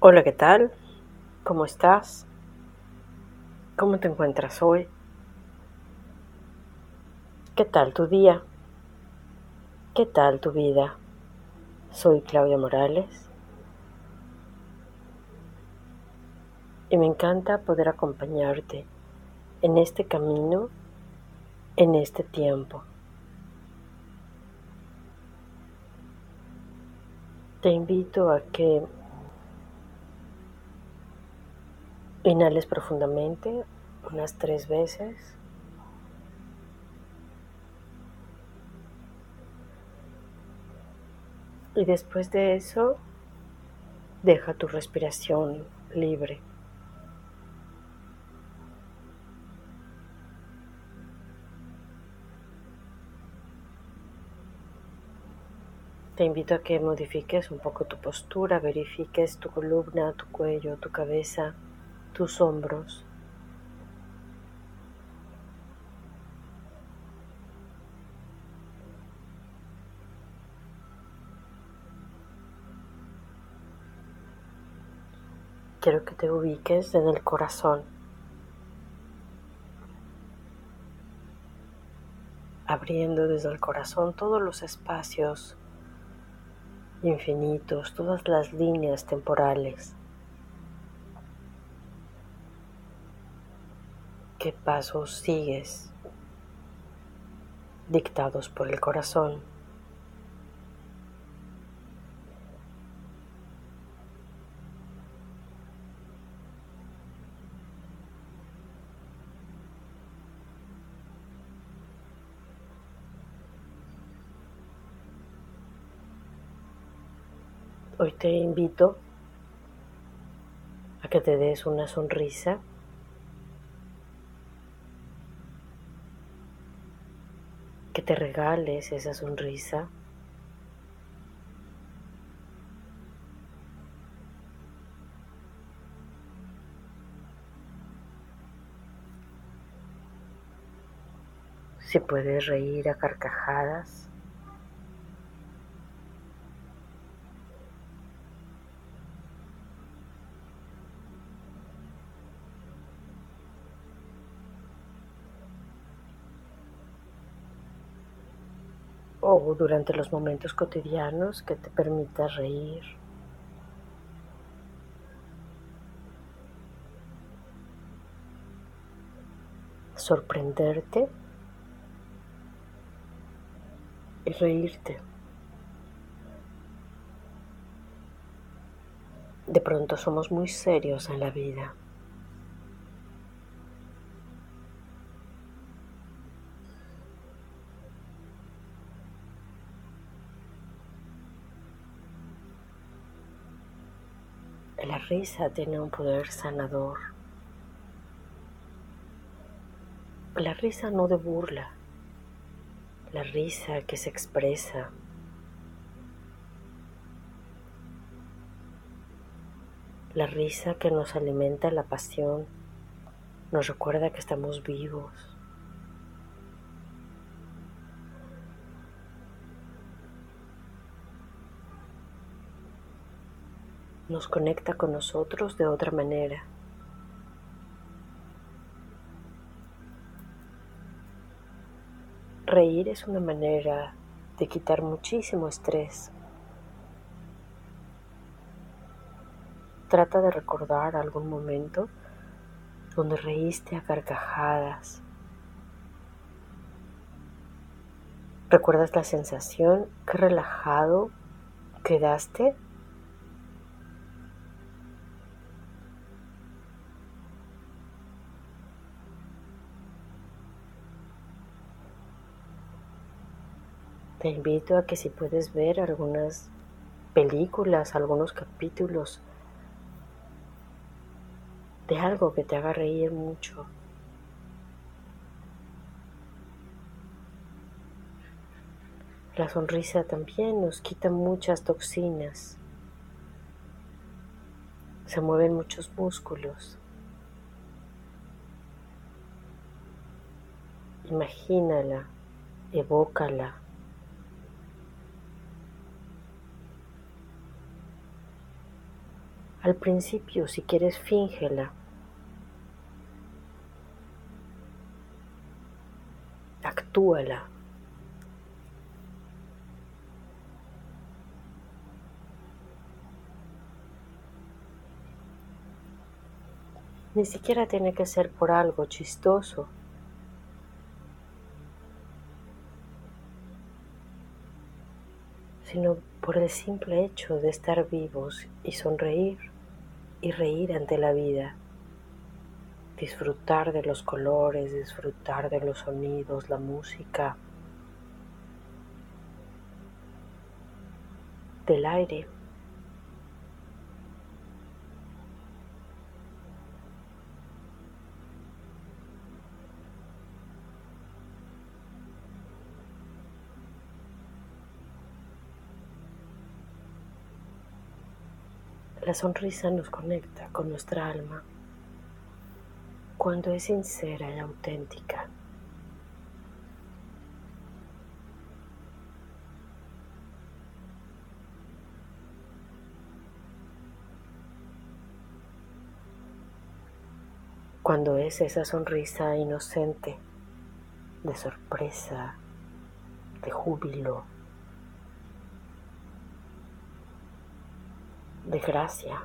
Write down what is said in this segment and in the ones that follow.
Hola, ¿qué tal? ¿Cómo estás? ¿Cómo te encuentras hoy? ¿Qué tal tu día? ¿Qué tal tu vida? Soy Claudia Morales y me encanta poder acompañarte en este camino, en este tiempo. Te invito a que Inhales profundamente unas tres veces. Y después de eso, deja tu respiración libre. Te invito a que modifiques un poco tu postura, verifiques tu columna, tu cuello, tu cabeza tus hombros. Quiero que te ubiques en el corazón, abriendo desde el corazón todos los espacios infinitos, todas las líneas temporales. Qué pasos sigues dictados por el corazón. Hoy te invito a que te des una sonrisa que te regales esa sonrisa. Si puedes reír a carcajadas. O durante los momentos cotidianos que te permita reír. sorprenderte y reírte. De pronto somos muy serios en la vida. La risa tiene un poder sanador. La risa no de burla, la risa que se expresa. La risa que nos alimenta la pasión, nos recuerda que estamos vivos. Nos conecta con nosotros de otra manera. Reír es una manera de quitar muchísimo estrés. Trata de recordar algún momento donde reíste a carcajadas. ¿Recuerdas la sensación? Qué relajado quedaste Te invito a que si puedes ver algunas películas, algunos capítulos de algo que te haga reír mucho. La sonrisa también nos quita muchas toxinas. Se mueven muchos músculos. Imagínala, evócala. Al principio, si quieres, fíngela. Actúala. Ni siquiera tiene que ser por algo chistoso. sino por el simple hecho de estar vivos y sonreír y reír ante la vida, disfrutar de los colores, disfrutar de los sonidos, la música, del aire. La sonrisa nos conecta con nuestra alma cuando es sincera y auténtica. Cuando es esa sonrisa inocente, de sorpresa, de júbilo, de gracia.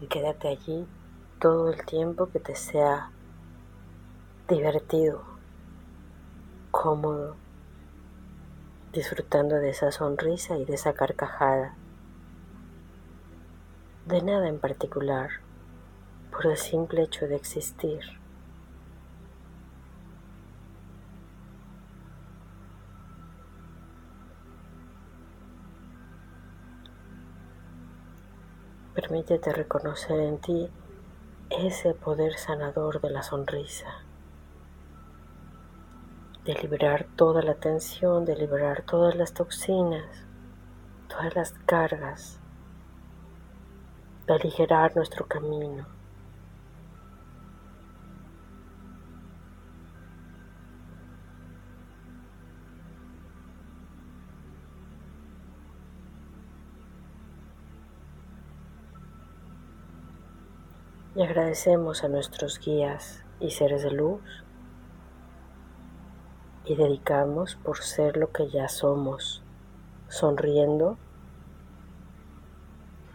Y quédate allí todo el tiempo que te sea divertido, cómodo, disfrutando de esa sonrisa y de esa carcajada de nada en particular, por el simple hecho de existir. Permítete reconocer en ti ese poder sanador de la sonrisa, de liberar toda la tensión, de liberar todas las toxinas, todas las cargas de aligerar nuestro camino. Y agradecemos a nuestros guías y seres de luz y dedicamos por ser lo que ya somos, sonriendo